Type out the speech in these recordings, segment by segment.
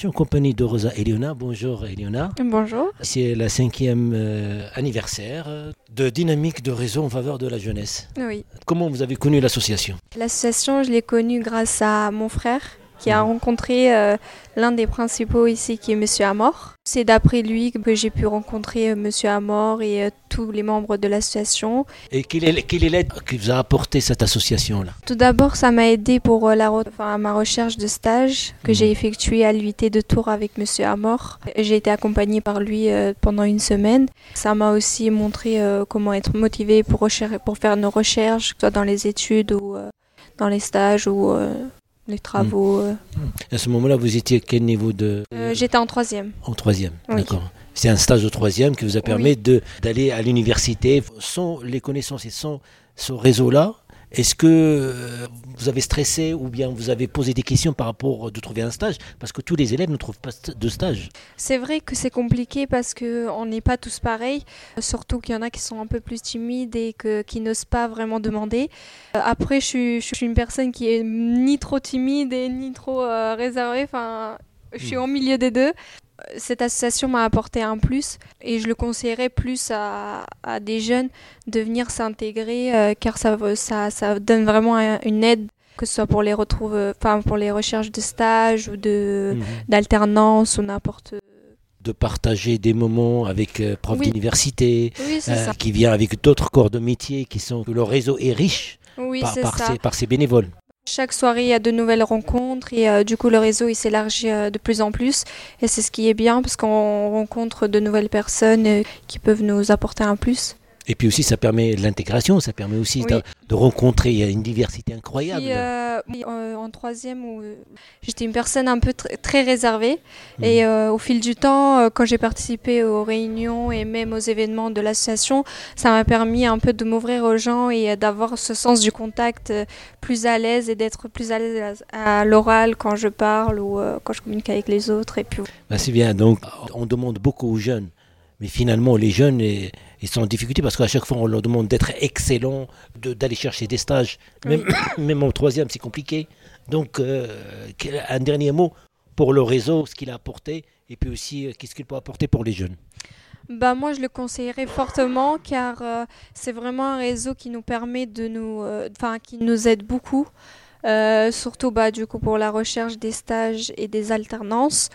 suis en compagnie de Rosa Eliona. Bonjour Eliona. Bonjour. C'est la cinquième euh, anniversaire euh, de Dynamique de Réseau en faveur de la jeunesse. Oui. Comment vous avez connu l'association? L'association, je l'ai connue grâce à mon frère qui a rencontré euh, l'un des principaux ici qui est Monsieur Amor. C'est d'après lui que j'ai pu rencontrer euh, Monsieur Amor et euh, tous les membres de l'association. Et quelle est, quelle est l'aide qui vous a apporté cette association-là? Tout d'abord, ça m'a aidé pour la, enfin, ma recherche de stage que j'ai effectuée à l'UIT de Tours avec Monsieur Amor. J'ai été accompagnée par lui pendant une semaine. Ça m'a aussi montré comment être motivé pour, pour faire nos recherches, soit dans les études ou dans les stages ou les travaux. Euh. À ce moment-là, vous étiez à quel niveau de euh, J'étais en troisième. En troisième, d'accord. C'est un stage au troisième qui vous a permis de d'aller à l'université sans les connaissances et sans ce réseau-là. Est-ce que euh, vous avez stressé ou bien vous avez posé des questions par rapport de trouver un stage? Parce que tous les élèves ne trouvent pas de stage. C'est vrai que c'est compliqué parce qu'on n'est pas tous pareils. Surtout qu'il y en a qui sont un peu plus timides et que, qui n'osent pas vraiment demander. Euh, après, je suis, je suis, une personne qui est ni trop timide et ni trop euh, réservée. Enfin, je suis hmm. au milieu des deux cette association m'a apporté un plus et je le conseillerais plus à, des jeunes de venir s'intégrer euh, car ça, ça, ça, donne vraiment une aide que ce soit pour les retrouver, enfin pour les recherches de stage ou de mhm. d'alternance ou n'importe de partager des moments avec euh, profs d'université euh, qui vient avec d'autres corps de métier qui sont que le réseau est riche par, par ses bénévoles. Chaque soirée, il y a de nouvelles rencontres et euh, du coup, le réseau il s'élargit euh, de plus en plus. Et c'est ce qui est bien parce qu'on rencontre de nouvelles personnes euh, qui peuvent nous apporter un plus. Et puis aussi, ça permet l'intégration, ça permet aussi de, rencontrer, il y a une diversité incroyable. Euh, euh, en troisième, où euh, j'étais une personne un peu très réservée. Mhm. Et au fil du temps, quand j'ai participé aux réunions et même aux événements de l'association, ça m'a permis un peu de m'ouvrir aux gens et d'avoir ce sens du contact plus à l'aise et d'être plus à l'aise à, l'oral quand je parle ou quand je communique avec les autres. Et puis... Bah, c'est bien, donc on demande beaucoup aux jeunes mais finalement, les jeunes, ils sont en difficulté parce qu'à chaque fois, on leur demande d'être excellents, d'aller chercher des stages. Même, même en troisième, c'est compliqué. Donc, euh, un dernier mot pour le réseau, ce qu'il a apporté, et puis aussi, euh, qu'est-ce qu'il peut apporter pour les jeunes? Bah, moi, je le conseillerais fortement car euh, c'est vraiment un réseau qui nous permet de nous, enfin, qui nous aide beaucoup, surtout bah, du coup pour la recherche des stages et des alternances.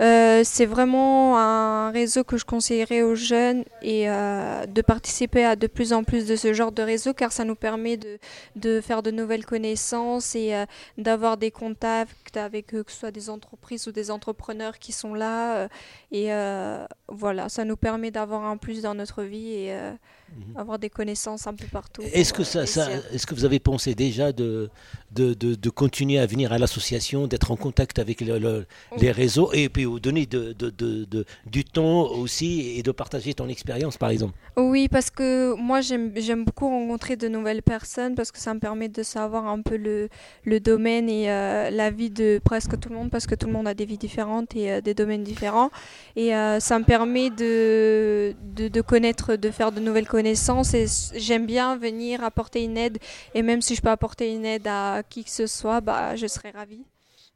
Euh, c'est vraiment un réseau que je conseillerais aux jeunes et euh, de participer à de plus en plus de ce genre de réseau car ça nous permet de, de faire de nouvelles connaissances et euh, d'avoir des contacts avec que ce soit des entreprises ou des entrepreneurs qui sont là. et voilà, ça nous permet d'avoir un plus dans notre vie et mhm. avoir des connaissances un peu partout. Est-ce que, ça, ça est-ce que vous avez pensé déjà de, de, de, continuer à venir à l'association, d'être en contact avec les réseaux et puis vous donner du temps aussi et de partager ton expérience par exemple Oui, parce que moi j'aime beaucoup rencontrer de nouvelles personnes parce que ça me permet de savoir un peu le, domaine et euh, la vie de presque tout le monde parce que tout le monde a des vies différentes et euh, des domaines différents. Et euh, ça me permet de, connaître, de faire de nouvelles connaissances et j'aime bien venir apporter une aide et même si je peux apporter une aide à qui que ce soit, bah, je serais ravie.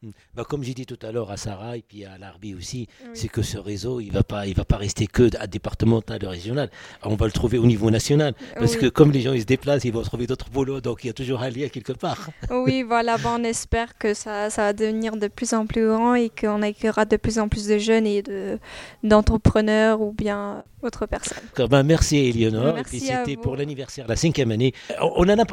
Hmm. Bah, comme j'ai dit tout à l'heure à Sarah et puis à Larbi aussi, c'est que ce réseau, il ne va, pas, il va pas rester que à départemental et régional. On va le trouver au niveau national. Parce que comme les gens ils se déplacent, ils vont trouver d'autres boulots. Donc il y a toujours un lien quelque part. Oui, voilà. on espère que ça, ça, va devenir de plus en plus grand et qu'on accueillera de plus en plus de jeunes et d'entrepreneurs ou bien autres personnes. Ben, merci Eleonore. et puis c'était pour l'anniversaire, la cinquième année. On a,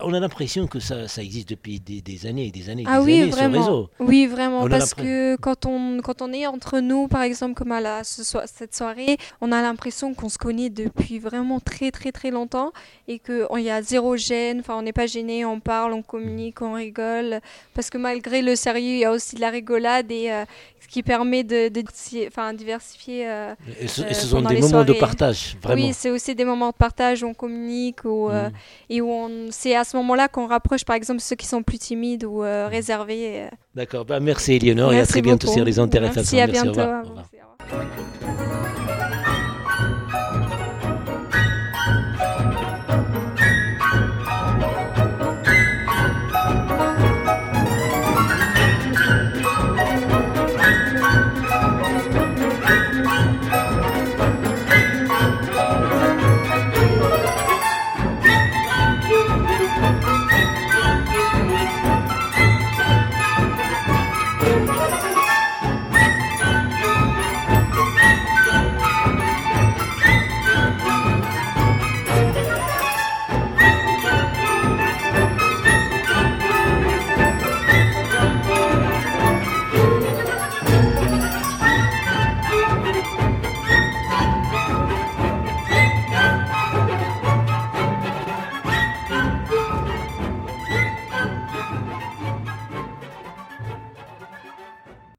on a l'impression que ça, ça, existe depuis des, des, années et des années. Ah des oui, années vraiment. Oui, vraiment, parce que quand on, quand on est entre nous, par exemple, comme à la, cette soirée, on a l'impression qu'on se connaît depuis vraiment très, très, très longtemps et qu'il y a zéro gêne, enfin, on n'est pas gêné, on parle, on communique, on rigole, parce que malgré le sérieux, il y a aussi de la rigolade et euh, ce qui permet de, de diversifier. Euh, et ce, euh, sont des moments de partage, vraiment. Oui, c'est aussi des moments de partage où on communique où, mm. et où c'est à ce moment-là qu'on rapproche, par exemple, ceux qui sont plus timides ou réservés. D'accord, bah, merci Eleonore et à très bientôt sur les intérêts Merci, à bientôt. Merci,